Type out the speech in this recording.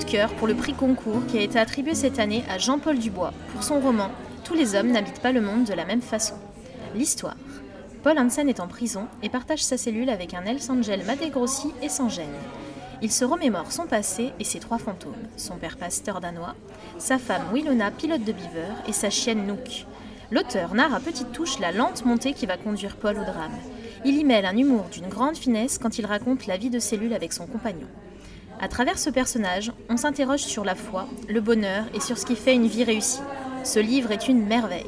cœur pour le prix concours qui a été attribué cette année à Jean-Paul Dubois pour son roman Tous les hommes n'habitent pas le monde de la même façon. L'histoire. Paul Hansen est en prison et partage sa cellule avec un Els Angel madégrossi et sans gêne. Il se remémore son passé et ses trois fantômes, son père pasteur danois, sa femme Wilona, pilote de beaver, et sa chienne Nook. L'auteur narre à petite touche la lente montée qui va conduire Paul au drame. Il y mêle un humour d'une grande finesse quand il raconte la vie de cellule avec son compagnon. À travers ce personnage, on s'interroge sur la foi, le bonheur et sur ce qui fait une vie réussie. Ce livre est une merveille.